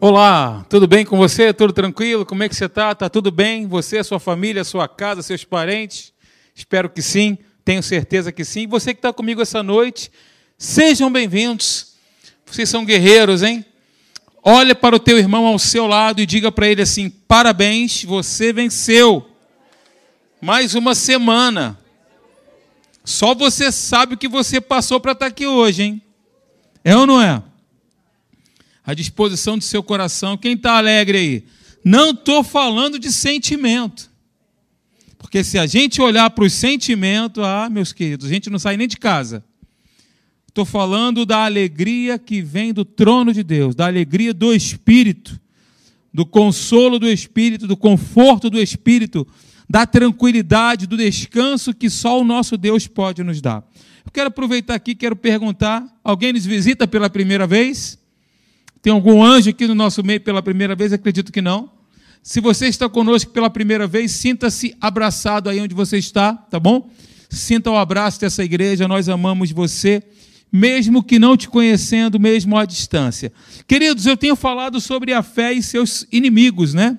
Olá, tudo bem com você? Tudo tranquilo? Como é que você está? Está tudo bem? Você, sua família, sua casa, seus parentes? Espero que sim, tenho certeza que sim. Você que está comigo essa noite, sejam bem-vindos. Vocês são guerreiros, hein? Olha para o teu irmão ao seu lado e diga para ele assim: parabéns, você venceu. Mais uma semana. Só você sabe o que você passou para estar aqui hoje, hein? É ou não é? À disposição do seu coração. Quem está alegre aí? Não estou falando de sentimento. Porque se a gente olhar para os sentimentos, ah, meus queridos, a gente não sai nem de casa. Estou falando da alegria que vem do trono de Deus, da alegria do Espírito, do consolo do Espírito, do conforto do Espírito, da tranquilidade, do descanso que só o nosso Deus pode nos dar. Eu quero aproveitar aqui, quero perguntar: alguém nos visita pela primeira vez? Tem algum anjo aqui no nosso meio pela primeira vez? Acredito que não. Se você está conosco pela primeira vez, sinta-se abraçado aí onde você está, tá bom? Sinta o abraço dessa igreja, nós amamos você, mesmo que não te conhecendo, mesmo à distância. Queridos, eu tenho falado sobre a fé e seus inimigos, né?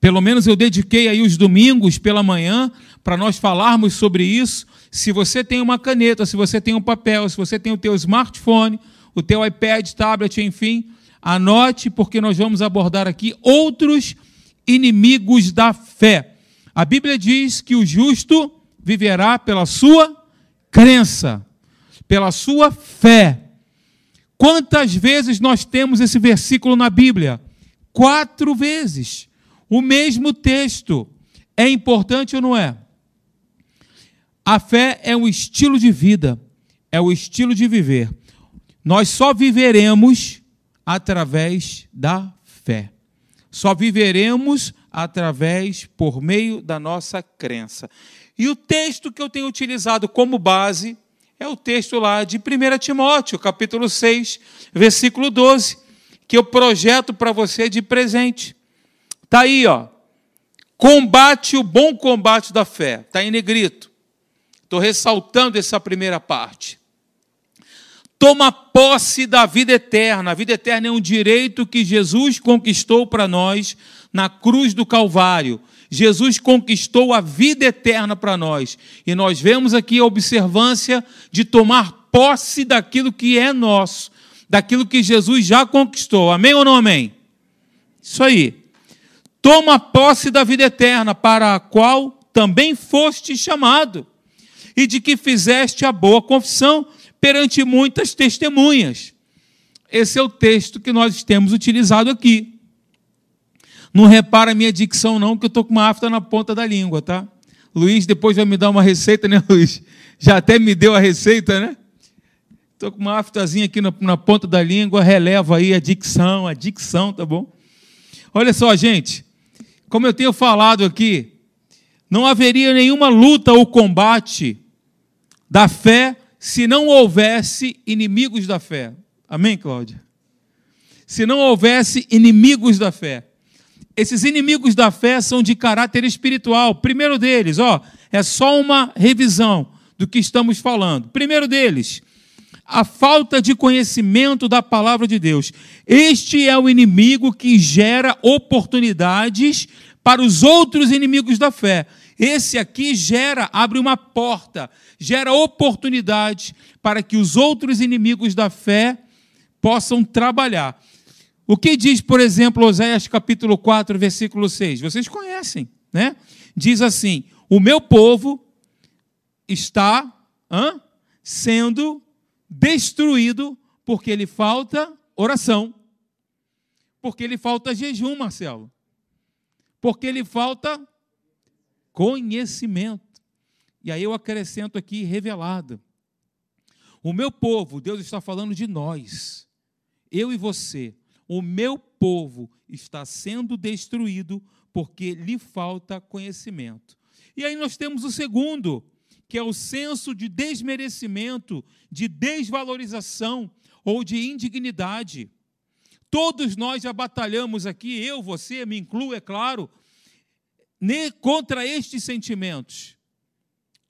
Pelo menos eu dediquei aí os domingos pela manhã para nós falarmos sobre isso. Se você tem uma caneta, se você tem um papel, se você tem o teu smartphone, o teu iPad, tablet, enfim, anote, porque nós vamos abordar aqui outros inimigos da fé. A Bíblia diz que o justo viverá pela sua crença, pela sua fé. Quantas vezes nós temos esse versículo na Bíblia? Quatro vezes. O mesmo texto. É importante ou não é? A fé é um estilo de vida, é o estilo de viver. Nós só viveremos através da fé. Só viveremos através, por meio da nossa crença. E o texto que eu tenho utilizado como base é o texto lá de 1 Timóteo, capítulo 6, versículo 12, que eu projeto para você de presente. Está aí, ó. Combate o bom combate da fé. Está em negrito. Estou ressaltando essa primeira parte toma posse da vida eterna. A vida eterna é um direito que Jesus conquistou para nós na cruz do Calvário. Jesus conquistou a vida eterna para nós. E nós vemos aqui a observância de tomar posse daquilo que é nosso, daquilo que Jesus já conquistou. Amém ou não amém? Isso aí. Toma posse da vida eterna, para a qual também foste chamado, e de que fizeste a boa confissão perante muitas testemunhas. Esse é o texto que nós temos utilizado aqui. Não repara a minha dicção, não, que eu estou com uma afta na ponta da língua, tá? Luiz depois vai me dar uma receita, né, Luiz? Já até me deu a receita, né? Estou com uma aftazinha aqui na, na ponta da língua, releva aí a dicção, a dicção, tá bom? Olha só, gente, como eu tenho falado aqui, não haveria nenhuma luta ou combate da fé se não houvesse inimigos da fé. Amém, Cláudia? Se não houvesse inimigos da fé. Esses inimigos da fé são de caráter espiritual. Primeiro deles, ó, é só uma revisão do que estamos falando. Primeiro deles, a falta de conhecimento da palavra de Deus. Este é o inimigo que gera oportunidades para os outros inimigos da fé. Esse aqui gera, abre uma porta, gera oportunidade para que os outros inimigos da fé possam trabalhar. O que diz, por exemplo, Oséias capítulo 4, versículo 6? Vocês conhecem, né? Diz assim: O meu povo está hã, sendo destruído porque lhe falta oração. Porque lhe falta jejum, Marcelo. Porque lhe falta conhecimento. E aí eu acrescento aqui revelado. O meu povo, Deus está falando de nós, eu e você. O meu povo está sendo destruído porque lhe falta conhecimento. E aí nós temos o segundo, que é o senso de desmerecimento, de desvalorização ou de indignidade. Todos nós já batalhamos aqui, eu, você, me incluo, é claro, contra estes sentimentos.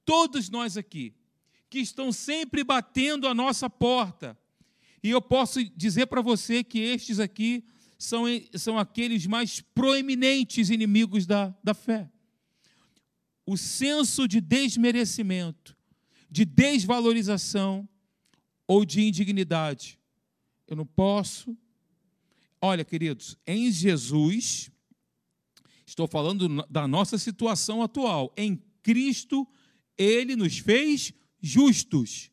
Todos nós aqui, que estão sempre batendo a nossa porta. E eu posso dizer para você que estes aqui são, são aqueles mais proeminentes inimigos da, da fé. O senso de desmerecimento, de desvalorização ou de indignidade. Eu não posso. Olha, queridos, em Jesus, estou falando da nossa situação atual. Em Cristo, Ele nos fez justos.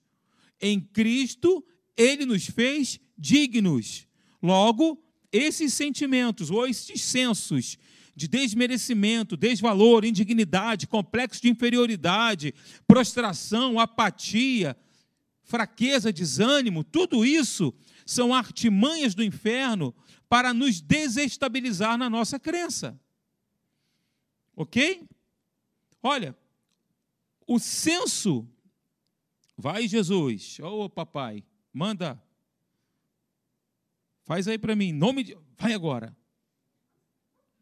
Em Cristo, Ele nos fez dignos. Logo, esses sentimentos ou esses sensos de desmerecimento, desvalor, indignidade, complexo de inferioridade, prostração, apatia, fraqueza, desânimo, tudo isso são artimanhas do inferno para nos desestabilizar na nossa crença. Ok? Olha, o senso. Vai, Jesus. Ô, oh, papai, manda Faz aí para mim, nome de. Vai agora.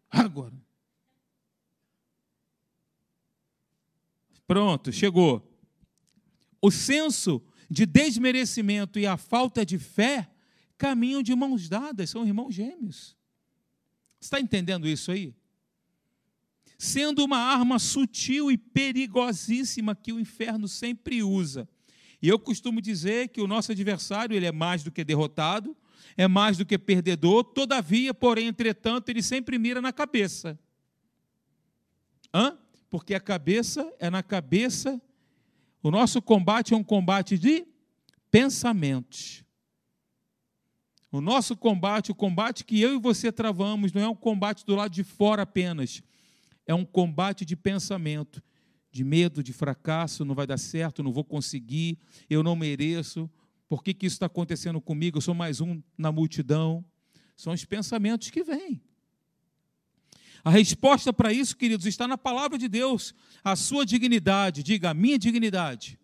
Agora. Pronto, chegou. O senso de desmerecimento e a falta de fé caminham de mãos dadas, são irmãos gêmeos. Está entendendo isso aí? Sendo uma arma sutil e perigosíssima que o inferno sempre usa. E eu costumo dizer que o nosso adversário ele é mais do que derrotado, é mais do que perdedor, todavia, porém, entretanto, ele sempre mira na cabeça. Hã? Porque a cabeça é na cabeça. O nosso combate é um combate de pensamentos. O nosso combate, o combate que eu e você travamos, não é um combate do lado de fora apenas. É um combate de pensamento, de medo, de fracasso, não vai dar certo, não vou conseguir, eu não mereço. Por que, que isso está acontecendo comigo? Eu sou mais um na multidão. São os pensamentos que vêm. A resposta para isso, queridos, está na palavra de Deus. A sua dignidade, diga a minha dignidade,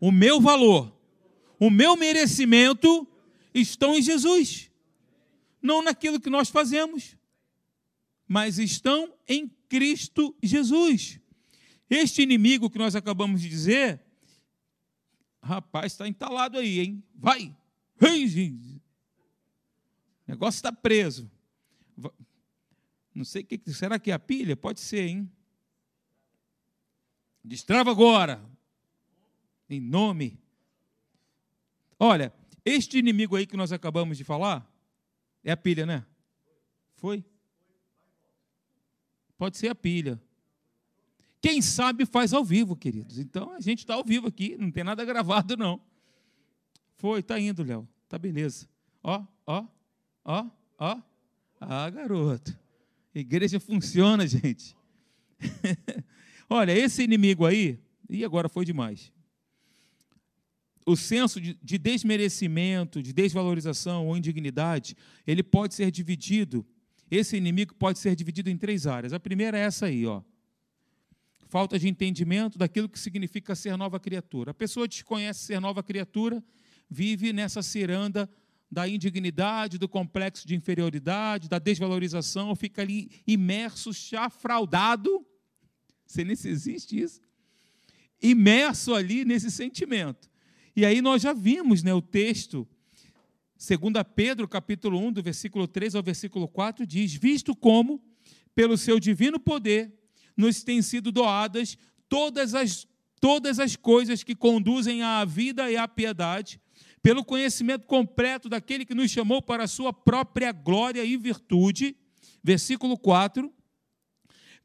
o meu valor, o meu merecimento estão em Jesus. Não naquilo que nós fazemos, mas estão em Cristo Jesus. Este inimigo que nós acabamos de dizer, Rapaz, está entalado aí, hein? Vai! O negócio está preso. Não sei o que. Será que é a pilha? Pode ser, hein? Destrava agora. Em nome. Olha, este inimigo aí que nós acabamos de falar, é a pilha, né? Foi? Pode ser a pilha. Quem sabe faz ao vivo, queridos. Então a gente está ao vivo aqui, não tem nada gravado, não. Foi, está indo, Léo. Tá beleza. Ó, ó, ó, ó. Ah, garoto. igreja funciona, gente. Olha, esse inimigo aí, e agora foi demais. O senso de, de desmerecimento, de desvalorização ou indignidade, ele pode ser dividido. Esse inimigo pode ser dividido em três áreas. A primeira é essa aí, ó falta de entendimento daquilo que significa ser nova criatura. A pessoa desconhece ser nova criatura, vive nessa ciranda da indignidade, do complexo de inferioridade, da desvalorização, fica ali imerso, chafraudado, sei nem se existe isso, imerso ali nesse sentimento. E aí nós já vimos né, o texto, 2 Pedro, capítulo 1, do versículo 3 ao versículo 4, diz, visto como, pelo seu divino poder, nos têm sido doadas todas as, todas as coisas que conduzem à vida e à piedade, pelo conhecimento completo daquele que nos chamou para a sua própria glória e virtude. Versículo 4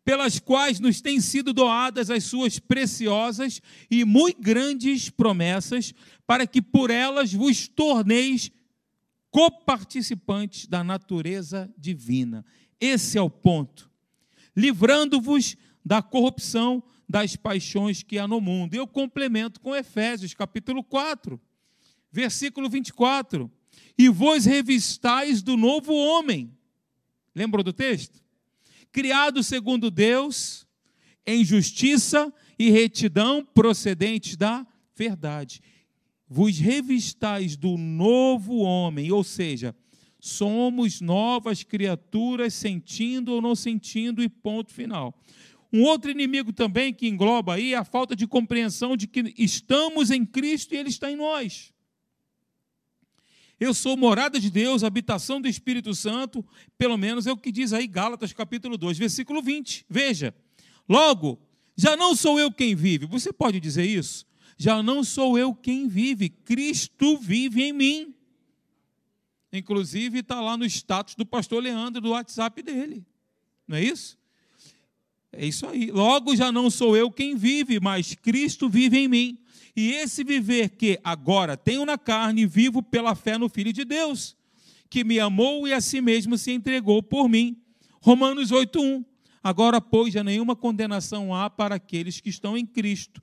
pelas quais nos têm sido doadas as suas preciosas e muito grandes promessas, para que por elas vos torneis coparticipantes da natureza divina. Esse é o ponto livrando-vos da corrupção das paixões que há no mundo. Eu complemento com Efésios, capítulo 4, versículo 24. E vos revistais do novo homem. Lembrou do texto? Criado segundo Deus, em justiça e retidão procedentes da verdade. Vos revistais do novo homem, ou seja, Somos novas criaturas, sentindo ou não sentindo, e ponto final. Um outro inimigo também que engloba aí é a falta de compreensão de que estamos em Cristo e Ele está em nós. Eu sou morada de Deus, habitação do Espírito Santo, pelo menos é o que diz aí Gálatas capítulo 2, versículo 20. Veja, logo, já não sou eu quem vive. Você pode dizer isso? Já não sou eu quem vive, Cristo vive em mim. Inclusive está lá no status do pastor Leandro do WhatsApp dele. Não é isso? É isso aí. Logo já não sou eu quem vive, mas Cristo vive em mim. E esse viver que agora tenho na carne, vivo pela fé no Filho de Deus, que me amou e a si mesmo se entregou por mim. Romanos 8:1. Agora, pois, já nenhuma condenação há para aqueles que estão em Cristo.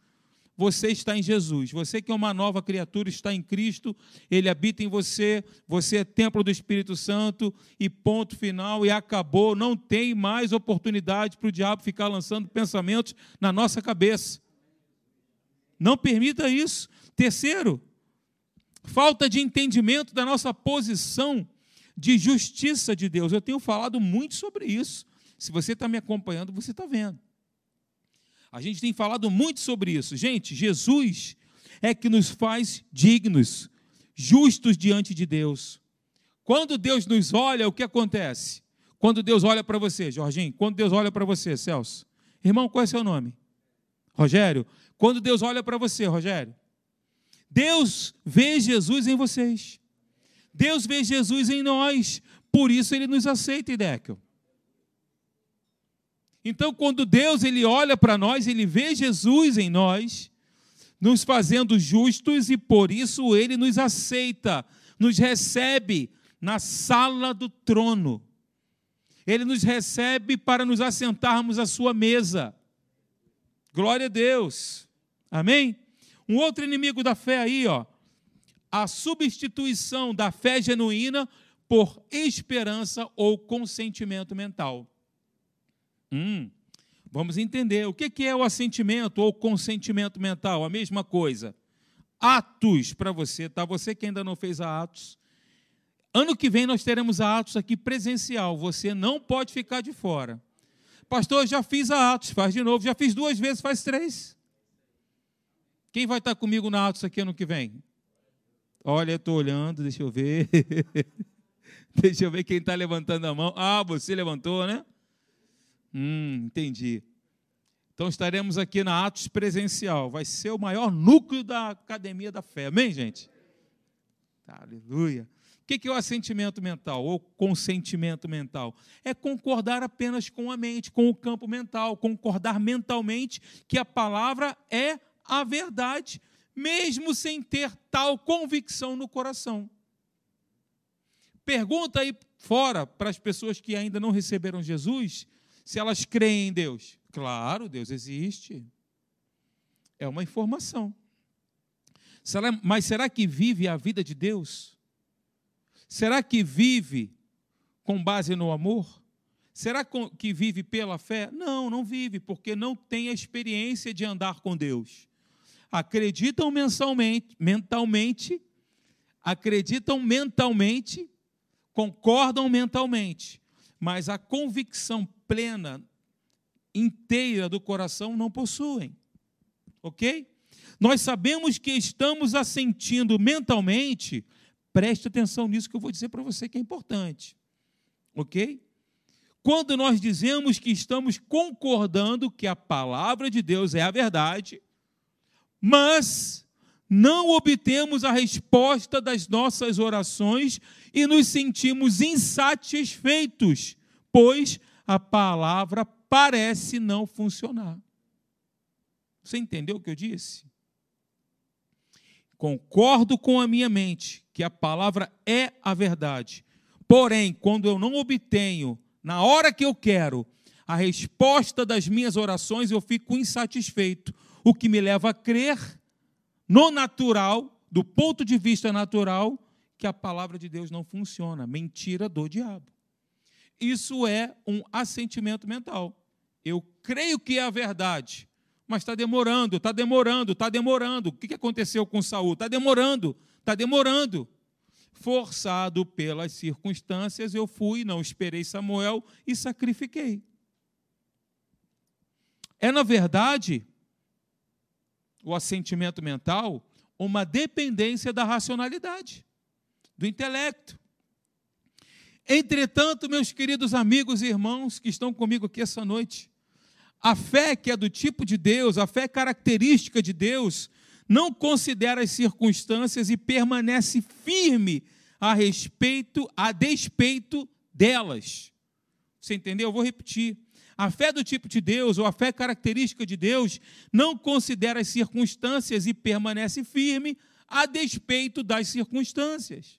Você está em Jesus. Você que é uma nova criatura está em Cristo, ele habita em você, você é templo do Espírito Santo e ponto final e acabou, não tem mais oportunidade para o diabo ficar lançando pensamentos na nossa cabeça. Não permita isso. Terceiro, falta de entendimento da nossa posição de justiça de Deus. Eu tenho falado muito sobre isso. Se você está me acompanhando, você está vendo. A gente tem falado muito sobre isso. Gente, Jesus é que nos faz dignos, justos diante de Deus. Quando Deus nos olha, o que acontece? Quando Deus olha para você, Jorginho, quando Deus olha para você, Celso, irmão, qual é seu nome? Rogério, quando Deus olha para você, Rogério, Deus vê Jesus em vocês. Deus vê Jesus em nós. Por isso ele nos aceita, Idekel. Então, quando Deus ele olha para nós, ele vê Jesus em nós, nos fazendo justos e por isso ele nos aceita, nos recebe na sala do trono. Ele nos recebe para nos assentarmos à sua mesa. Glória a Deus. Amém? Um outro inimigo da fé aí, ó, a substituição da fé genuína por esperança ou consentimento mental. Hum, vamos entender. O que é o assentimento ou consentimento mental? A mesma coisa. Atos para você, tá? Você que ainda não fez a Atos. Ano que vem nós teremos a Atos aqui presencial. Você não pode ficar de fora. Pastor, já fiz a Atos, faz de novo. Já fiz duas vezes, faz três. Quem vai estar comigo na Atos aqui ano que vem? Olha, estou olhando, deixa eu ver. deixa eu ver quem está levantando a mão. Ah, você levantou, né? Hum, entendi. Então estaremos aqui na Atos presencial. Vai ser o maior núcleo da Academia da Fé. Amém, gente? Aleluia. O que é o assentimento mental ou consentimento mental? É concordar apenas com a mente, com o campo mental, concordar mentalmente que a palavra é a verdade, mesmo sem ter tal convicção no coração. Pergunta aí fora para as pessoas que ainda não receberam Jesus se elas creem em Deus. Claro, Deus existe. É uma informação. Mas será que vive a vida de Deus? Será que vive com base no amor? Será que vive pela fé? Não, não vive, porque não tem a experiência de andar com Deus. Acreditam mensalmente, mentalmente, acreditam mentalmente, concordam mentalmente, mas a convicção plena, inteira do coração não possuem. Ok? Nós sabemos que estamos assentindo mentalmente Preste atenção nisso que eu vou dizer para você que é importante. Ok? Quando nós dizemos que estamos concordando que a palavra de Deus é a verdade, mas não obtemos a resposta das nossas orações e nos sentimos insatisfeitos, pois a palavra parece não funcionar. Você entendeu o que eu disse? Concordo com a minha mente que a palavra é a verdade. Porém, quando eu não obtenho, na hora que eu quero, a resposta das minhas orações, eu fico insatisfeito, o que me leva a crer no natural, do ponto de vista natural, que a palavra de Deus não funciona. Mentira do diabo. Isso é um assentimento mental. Eu creio que é a verdade, mas está demorando, está demorando, está demorando. O que aconteceu com Saul? Está demorando. Está demorando. Forçado pelas circunstâncias, eu fui, não esperei Samuel e sacrifiquei. É, na verdade, o assentimento mental uma dependência da racionalidade. do intelecto. Entretanto, meus queridos amigos e irmãos que estão comigo aqui essa noite, a fé que é do tipo de Deus, a fé característica de Deus, não considera as circunstâncias e permanece firme a respeito, a despeito delas. Você entendeu? Eu vou repetir. A fé do tipo de Deus, ou a fé característica de Deus, não considera as circunstâncias e permanece firme a despeito das circunstâncias.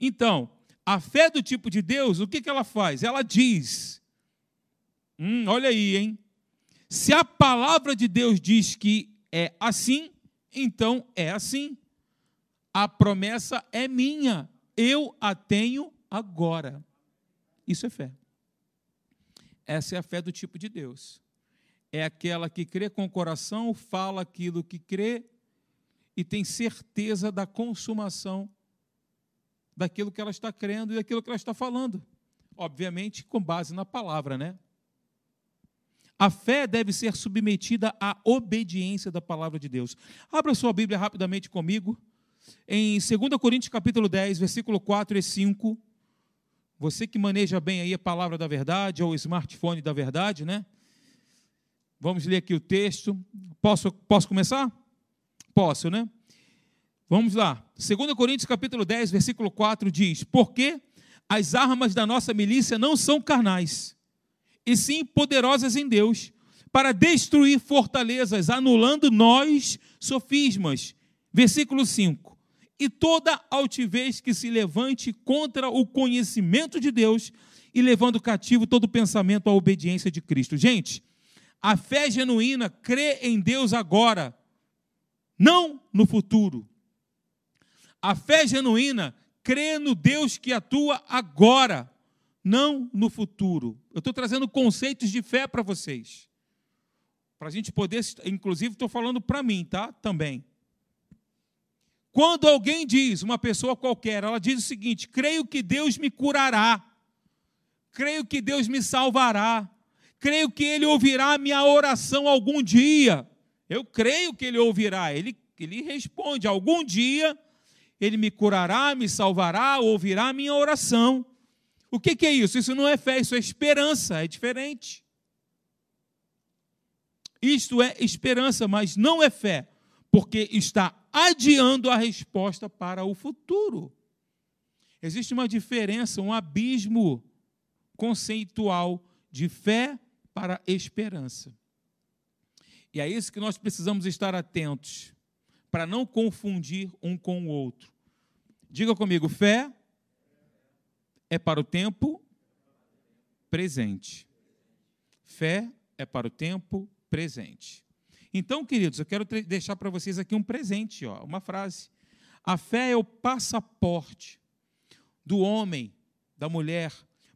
Então, a fé do tipo de Deus, o que, que ela faz? Ela diz: hum, olha aí, hein? Se a palavra de Deus diz que é assim, então é assim. A promessa é minha, eu a tenho agora. Isso é fé. Essa é a fé do tipo de Deus. É aquela que crê com o coração, fala aquilo que crê e tem certeza da consumação daquilo que ela está crendo e daquilo que ela está falando. Obviamente, com base na palavra, né? A fé deve ser submetida à obediência da palavra de Deus. Abra sua Bíblia rapidamente comigo, em 2 Coríntios capítulo 10, versículo 4 e 5. Você que maneja bem aí a palavra da verdade, ou o smartphone da verdade, né? Vamos ler aqui o texto. Posso, posso começar? Posso, né? Vamos lá. 2 Coríntios capítulo 10, versículo 4 diz: Porque as armas da nossa milícia não são carnais, e sim poderosas em Deus, para destruir fortalezas, anulando nós sofismas. Versículo 5. E toda altivez que se levante contra o conhecimento de Deus, e levando cativo todo pensamento à obediência de Cristo. Gente, a fé genuína crê em Deus agora, não no futuro. A fé genuína crê no Deus que atua agora, não no futuro. Eu estou trazendo conceitos de fé para vocês. Para a gente poder, inclusive estou falando para mim, tá? Também. Quando alguém diz, uma pessoa qualquer, ela diz o seguinte: creio que Deus me curará, creio que Deus me salvará, creio que Ele ouvirá a minha oração algum dia. Eu creio que Ele ouvirá. Ele, ele responde: algum dia ele me curará, me salvará, ouvirá a minha oração. O que, que é isso? Isso não é fé, isso é esperança, é diferente. Isto é esperança, mas não é fé, porque está adiando a resposta para o futuro. Existe uma diferença, um abismo conceitual de fé para esperança. E é isso que nós precisamos estar atentos para não confundir um com o outro. Diga comigo: fé é para o tempo presente. Fé é para o tempo presente. Então, queridos, eu quero deixar para vocês aqui um presente, ó, uma frase. A fé é o passaporte do homem, da mulher,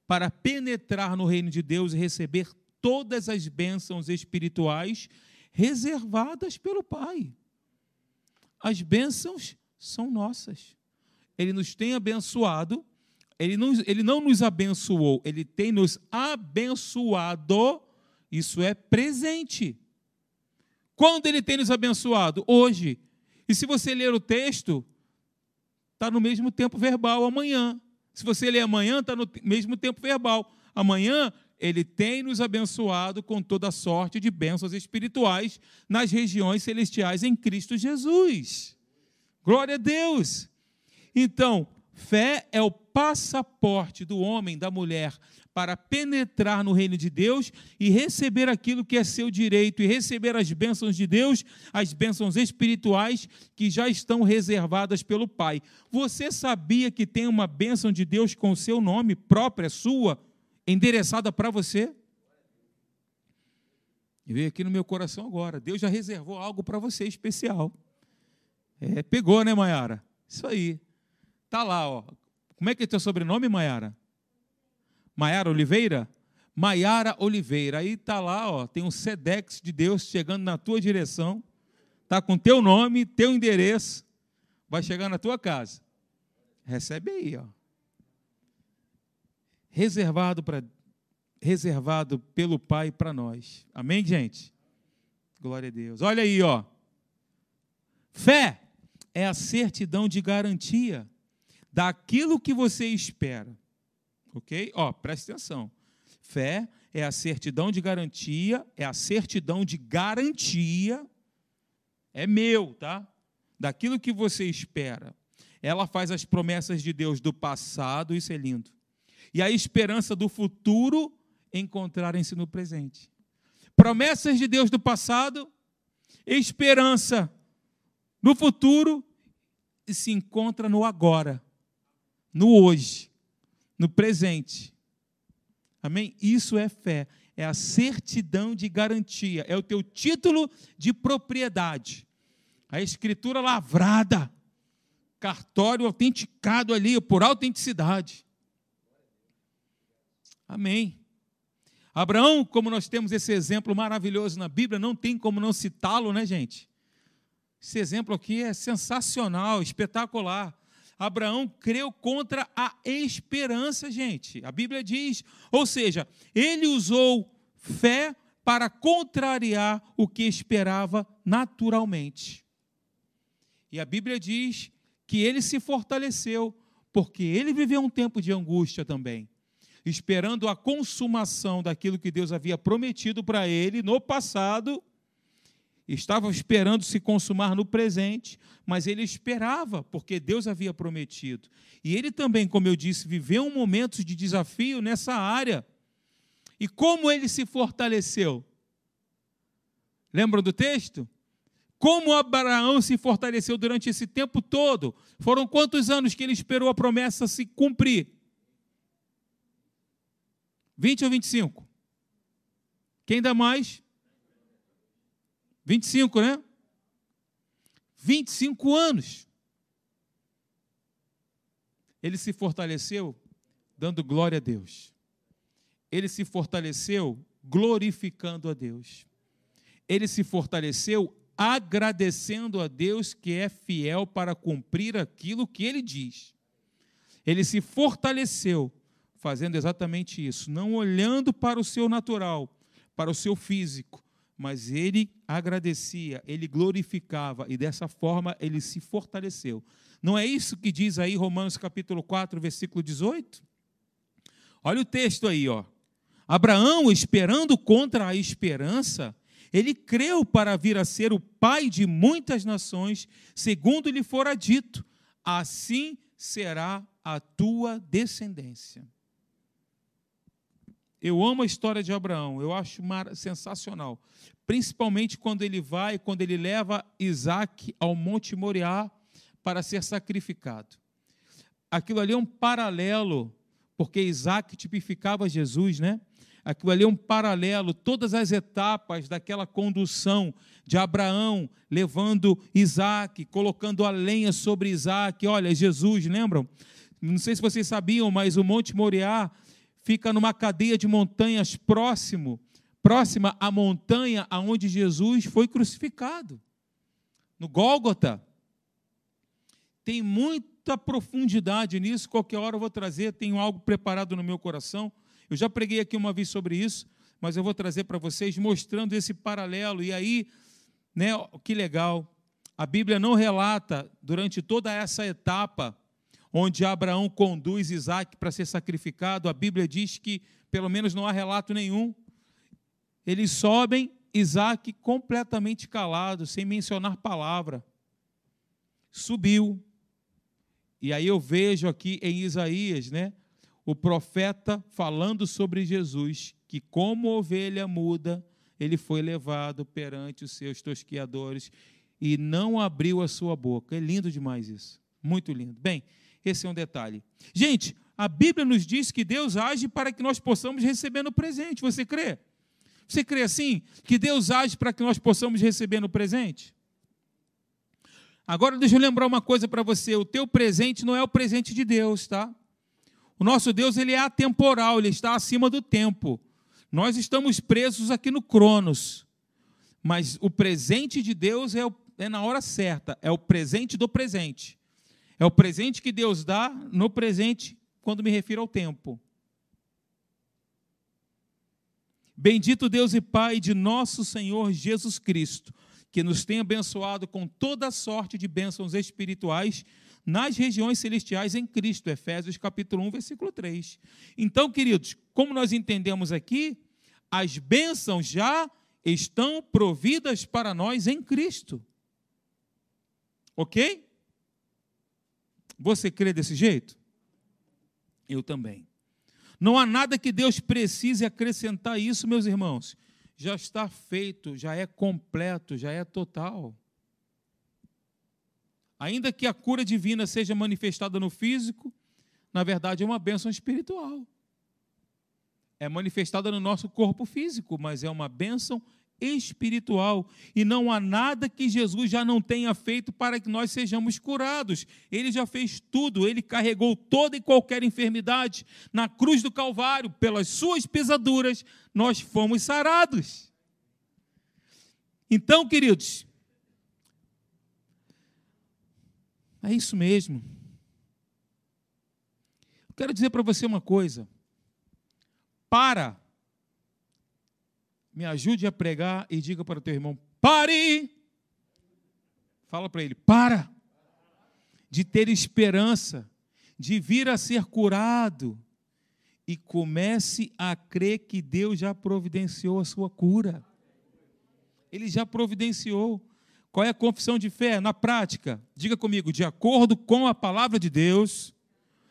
para penetrar no reino de Deus e receber todas as bênçãos espirituais reservadas pelo Pai. As bênçãos são nossas. Ele nos tem abençoado, ele não, ele não nos abençoou, ele tem nos abençoado. Isso é presente. Quando ele tem nos abençoado? Hoje. E se você ler o texto, está no mesmo tempo verbal amanhã. Se você ler amanhã, está no mesmo tempo verbal. Amanhã, ele tem nos abençoado com toda sorte de bênçãos espirituais nas regiões celestiais em Cristo Jesus. Glória a Deus. Então, fé é o passaporte do homem, da mulher, para penetrar no reino de Deus e receber aquilo que é seu direito e receber as bênçãos de Deus, as bênçãos espirituais que já estão reservadas pelo Pai. Você sabia que tem uma bênção de Deus com seu nome própria, sua? Endereçada para você. E veio aqui no meu coração agora. Deus já reservou algo para você especial. É, pegou, né, Maiara? Isso aí. Tá lá, ó. Como é que é teu sobrenome, Maiara? Maiara Oliveira? Maiara Oliveira. Aí tá lá, ó, tem um Sedex de Deus chegando na tua direção. Tá com teu nome, teu endereço. Vai chegar na tua casa. Recebe aí, ó reservado para reservado pelo Pai para nós. Amém, gente? Glória a Deus. Olha aí, ó. Fé é a certidão de garantia daquilo que você espera. Ok? Ó, preste atenção. Fé é a certidão de garantia, é a certidão de garantia, é meu, tá? Daquilo que você espera. Ela faz as promessas de Deus do passado, isso é lindo. E a esperança do futuro encontrarem-se no presente. Promessas de Deus do passado, esperança no futuro e se encontra no agora, no hoje, no presente. Amém? Isso é fé, é a certidão de garantia, é o teu título de propriedade. A escritura lavrada, cartório autenticado ali por autenticidade. Amém. Abraão, como nós temos esse exemplo maravilhoso na Bíblia, não tem como não citá-lo, né, gente? Esse exemplo aqui é sensacional, espetacular. Abraão creu contra a esperança, gente. A Bíblia diz, ou seja, ele usou fé para contrariar o que esperava naturalmente. E a Bíblia diz que ele se fortaleceu, porque ele viveu um tempo de angústia também esperando a consumação daquilo que Deus havia prometido para ele no passado, estava esperando se consumar no presente, mas ele esperava, porque Deus havia prometido. E ele também, como eu disse, viveu um momento de desafio nessa área. E como ele se fortaleceu? Lembram do texto? Como Abraão se fortaleceu durante esse tempo todo? Foram quantos anos que ele esperou a promessa se cumprir? 20 ou 25? Quem dá mais? 25, né? 25 anos. Ele se fortaleceu dando glória a Deus. Ele se fortaleceu glorificando a Deus. Ele se fortaleceu agradecendo a Deus que é fiel para cumprir aquilo que ele diz. Ele se fortaleceu fazendo exatamente isso, não olhando para o seu natural, para o seu físico, mas ele agradecia, ele glorificava e dessa forma ele se fortaleceu. Não é isso que diz aí Romanos capítulo 4, versículo 18? Olha o texto aí, ó. Abraão, esperando contra a esperança, ele creu para vir a ser o pai de muitas nações, segundo lhe fora dito: assim será a tua descendência. Eu amo a história de Abraão, eu acho sensacional. Principalmente quando ele vai, quando ele leva Isaac ao Monte Moriá para ser sacrificado. Aquilo ali é um paralelo, porque Isaac tipificava Jesus, né? Aquilo ali é um paralelo, todas as etapas daquela condução de Abraão levando Isaac, colocando a lenha sobre Isaac. Olha, Jesus, lembram? Não sei se vocês sabiam, mas o Monte Moriá fica numa cadeia de montanhas próximo, próxima à montanha aonde Jesus foi crucificado, no Gólgota. Tem muita profundidade nisso, qualquer hora eu vou trazer, tenho algo preparado no meu coração. Eu já preguei aqui uma vez sobre isso, mas eu vou trazer para vocês mostrando esse paralelo. E aí, né, que legal. A Bíblia não relata durante toda essa etapa onde Abraão conduz Isaac para ser sacrificado, a Bíblia diz que, pelo menos não há relato nenhum, eles sobem, Isaac completamente calado, sem mencionar palavra. Subiu. E aí eu vejo aqui em Isaías, né, o profeta falando sobre Jesus, que como ovelha muda, ele foi levado perante os seus tosquiadores e não abriu a sua boca. É lindo demais isso. Muito lindo. Bem, esse é um detalhe. Gente, a Bíblia nos diz que Deus age para que nós possamos receber no presente. Você crê? Você crê assim? Que Deus age para que nós possamos receber no presente? Agora deixa eu lembrar uma coisa para você: o teu presente não é o presente de Deus, tá? O nosso Deus ele é atemporal, ele está acima do tempo. Nós estamos presos aqui no Cronos. Mas o presente de Deus é, o, é na hora certa, é o presente do presente. É o presente que Deus dá no presente, quando me refiro ao tempo. Bendito Deus e Pai de nosso Senhor Jesus Cristo, que nos tem abençoado com toda sorte de bênçãos espirituais nas regiões celestiais em Cristo. Efésios capítulo 1, versículo 3. Então, queridos, como nós entendemos aqui, as bênçãos já estão providas para nós em Cristo. Ok? Você crê desse jeito? Eu também. Não há nada que Deus precise acrescentar isso, meus irmãos. Já está feito, já é completo, já é total. Ainda que a cura divina seja manifestada no físico, na verdade é uma bênção espiritual. É manifestada no nosso corpo físico, mas é uma bênção espiritual. E não há nada que Jesus já não tenha feito para que nós sejamos curados. Ele já fez tudo, ele carregou toda e qualquer enfermidade na cruz do Calvário, pelas suas pisaduras, nós fomos sarados. Então, queridos, é isso mesmo. Eu quero dizer para você uma coisa. Para me ajude a pregar e diga para o teu irmão: pare! Fala para ele: para! De ter esperança, de vir a ser curado, e comece a crer que Deus já providenciou a sua cura. Ele já providenciou. Qual é a confissão de fé? Na prática, diga comigo, de acordo com a palavra de Deus.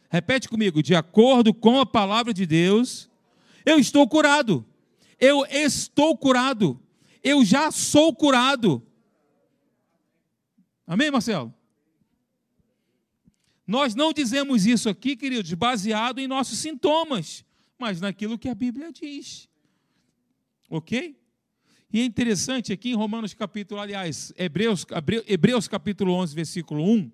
Repete comigo, de acordo com a palavra de Deus, eu estou curado eu estou curado, eu já sou curado. Amém, Marcelo? Nós não dizemos isso aqui, queridos, baseado em nossos sintomas, mas naquilo que a Bíblia diz. Ok? E é interessante aqui em Romanos capítulo, aliás, Hebreus, Hebreus capítulo 11, versículo 1,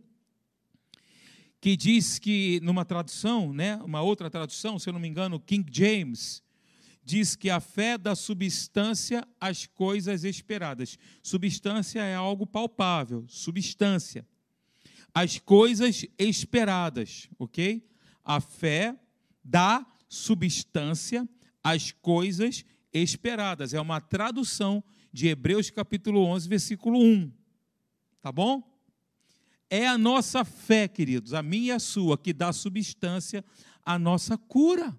que diz que numa tradução, né, uma outra tradução, se eu não me engano, King James, diz que a fé dá substância às coisas esperadas. Substância é algo palpável, substância. As coisas esperadas, ok? A fé dá substância às coisas esperadas. É uma tradução de Hebreus capítulo 11, versículo 1. Tá bom? É a nossa fé, queridos, a minha e a sua, que dá substância à nossa cura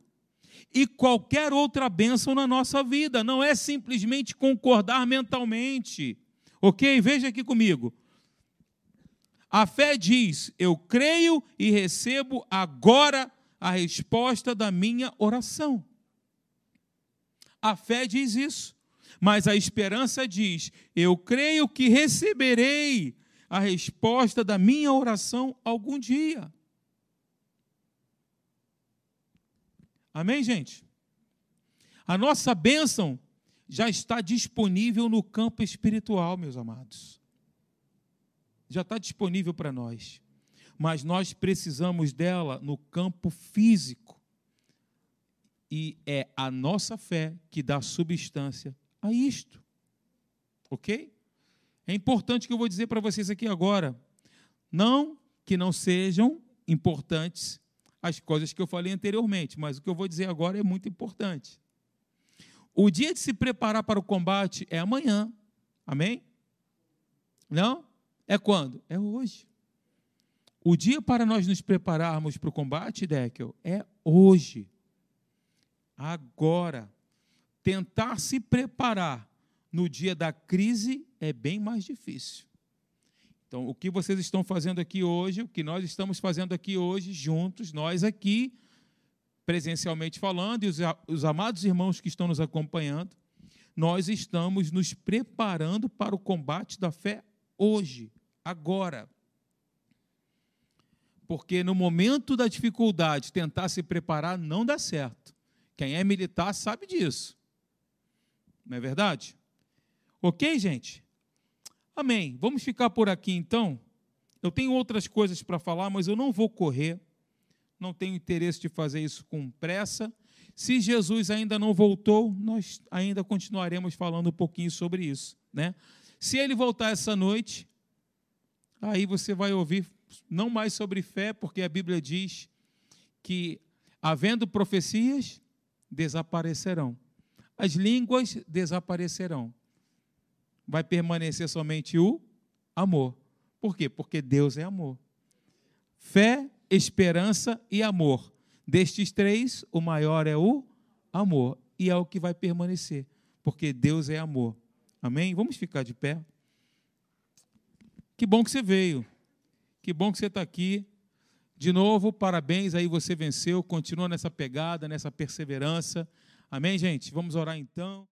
e qualquer outra bênção na nossa vida. Não é simplesmente concordar mentalmente. Ok? Veja aqui comigo. A fé diz: Eu creio e recebo agora a resposta da minha oração. A fé diz isso. Mas a esperança diz: Eu creio que receberei a resposta da minha oração algum dia. Amém, gente? A nossa bênção já está disponível no campo espiritual, meus amados. Já está disponível para nós. Mas nós precisamos dela no campo físico. E é a nossa fé que dá substância a isto. Ok? É importante que eu vou dizer para vocês aqui agora. Não que não sejam importantes as coisas que eu falei anteriormente, mas o que eu vou dizer agora é muito importante. O dia de se preparar para o combate é amanhã. Amém? Não? É quando? É hoje. O dia para nós nos prepararmos para o combate, Deckel, é hoje. Agora. Tentar se preparar no dia da crise é bem mais difícil. Então, o que vocês estão fazendo aqui hoje, o que nós estamos fazendo aqui hoje, juntos, nós aqui, presencialmente falando, e os, os amados irmãos que estão nos acompanhando, nós estamos nos preparando para o combate da fé hoje, agora. Porque no momento da dificuldade, tentar se preparar não dá certo. Quem é militar sabe disso. Não é verdade? Ok, gente? Amém. Vamos ficar por aqui então. Eu tenho outras coisas para falar, mas eu não vou correr. Não tenho interesse de fazer isso com pressa. Se Jesus ainda não voltou, nós ainda continuaremos falando um pouquinho sobre isso, né? Se ele voltar essa noite, aí você vai ouvir não mais sobre fé, porque a Bíblia diz que havendo profecias, desaparecerão. As línguas desaparecerão vai permanecer somente o amor. Por quê? Porque Deus é amor. Fé, esperança e amor. Destes três, o maior é o amor. E é o que vai permanecer. Porque Deus é amor. Amém? Vamos ficar de pé. Que bom que você veio. Que bom que você está aqui. De novo, parabéns aí, você venceu. Continua nessa pegada, nessa perseverança. Amém, gente? Vamos orar então.